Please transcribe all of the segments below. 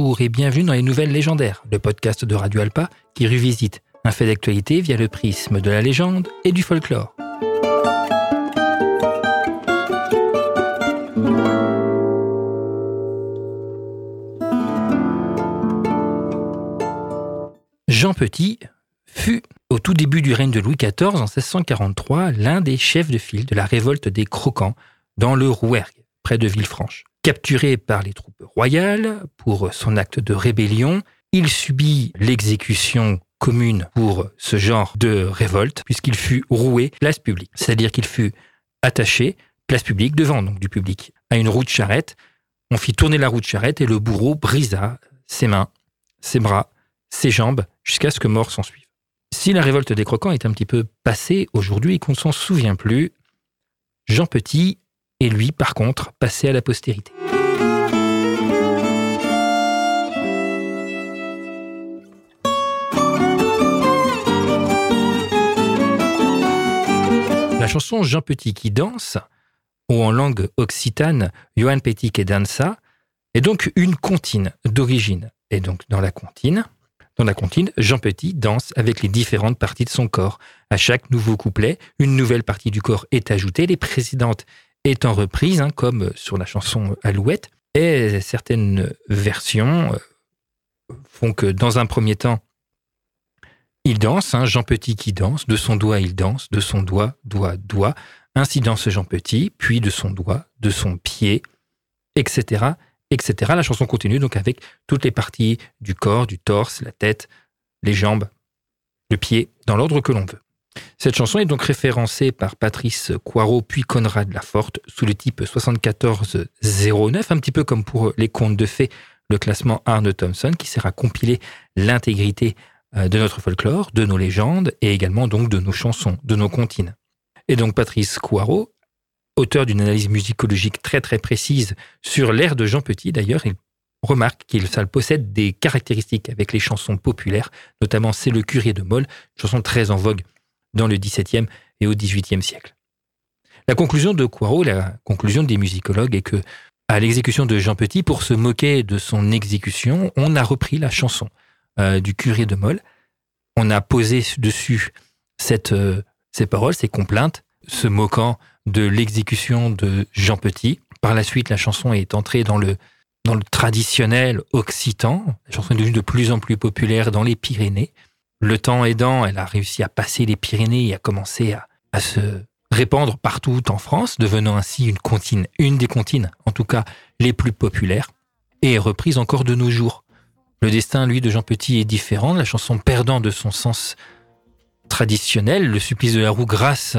Bonjour et bienvenue dans les Nouvelles Légendaires, le podcast de Radio Alpa qui revisite un fait d'actualité via le prisme de la légende et du folklore. Jean Petit fut, au tout début du règne de Louis XIV, en 1643, l'un des chefs de file de la révolte des Croquants dans le Rouergue, près de Villefranche. Capturé par les troupes royales pour son acte de rébellion, il subit l'exécution commune pour ce genre de révolte, puisqu'il fut roué place publique. C'est-à-dire qu'il fut attaché, place publique, devant donc du public, à une roue de charrette. On fit tourner la roue de charrette et le bourreau brisa ses mains, ses bras, ses jambes, jusqu'à ce que mort s'en suive. Si la révolte des croquants est un petit peu passée aujourd'hui et qu'on ne s'en souvient plus, Jean Petit est lui, par contre, passé à la postérité. La chanson Jean Petit qui danse, ou en langue occitane, Johan Petit qui dansa, est donc une comptine d'origine. Et donc dans la comptine, dans la comptine, Jean Petit danse avec les différentes parties de son corps. À chaque nouveau couplet, une nouvelle partie du corps est ajoutée, les précédentes étant reprises, hein, comme sur la chanson Alouette. Et certaines versions euh, font que dans un premier temps, il danse, hein, Jean Petit qui danse, de son doigt il danse, de son doigt, doigt, doigt. Ainsi danse Jean Petit, puis de son doigt, de son pied, etc etc. La chanson continue donc avec toutes les parties du corps, du torse, la tête, les jambes, le pied, dans l'ordre que l'on veut. Cette chanson est donc référencée par Patrice Coirot puis Conrad Laforte sous le type 7409, un petit peu comme pour les contes de fées, le classement Arne Thompson, qui sert à compiler l'intégrité euh, de notre folklore, de nos légendes et également donc de nos chansons, de nos comptines. Et donc Patrice Coirot auteur d'une analyse musicologique très très précise sur l'air de Jean Petit. D'ailleurs, il remarque qu'il possède des caractéristiques avec les chansons populaires, notamment C'est le curé de Moll, chanson très en vogue dans le XVIIe et au XVIIIe siècle. La conclusion de Poirot, la conclusion des musicologues est que, à l'exécution de Jean Petit, pour se moquer de son exécution, on a repris la chanson euh, du curé de Moll. On a posé dessus euh, ces paroles, ces complaintes, se moquant de l'exécution de Jean Petit. Par la suite, la chanson est entrée dans le, dans le traditionnel occitan. La chanson est devenue de plus en plus populaire dans les Pyrénées. Le temps aidant, elle a réussi à passer les Pyrénées et a commencé à, se répandre partout en France, devenant ainsi une comptine, une des comptines, en tout cas les plus populaires, et est reprise encore de nos jours. Le destin, lui, de Jean Petit est différent, la chanson perdant de son sens traditionnel, le supplice de la roue grâce,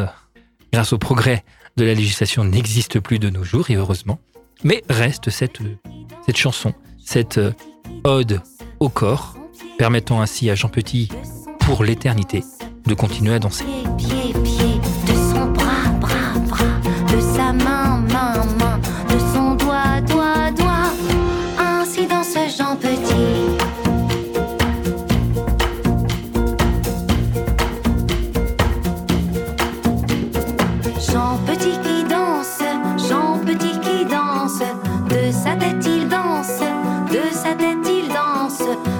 grâce au progrès de la législation n'existe plus de nos jours, et heureusement. Mais reste cette, cette chanson, cette euh, ode au corps, permettant ainsi à Jean Petit, pour l'éternité, de continuer à danser.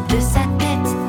de sa tête.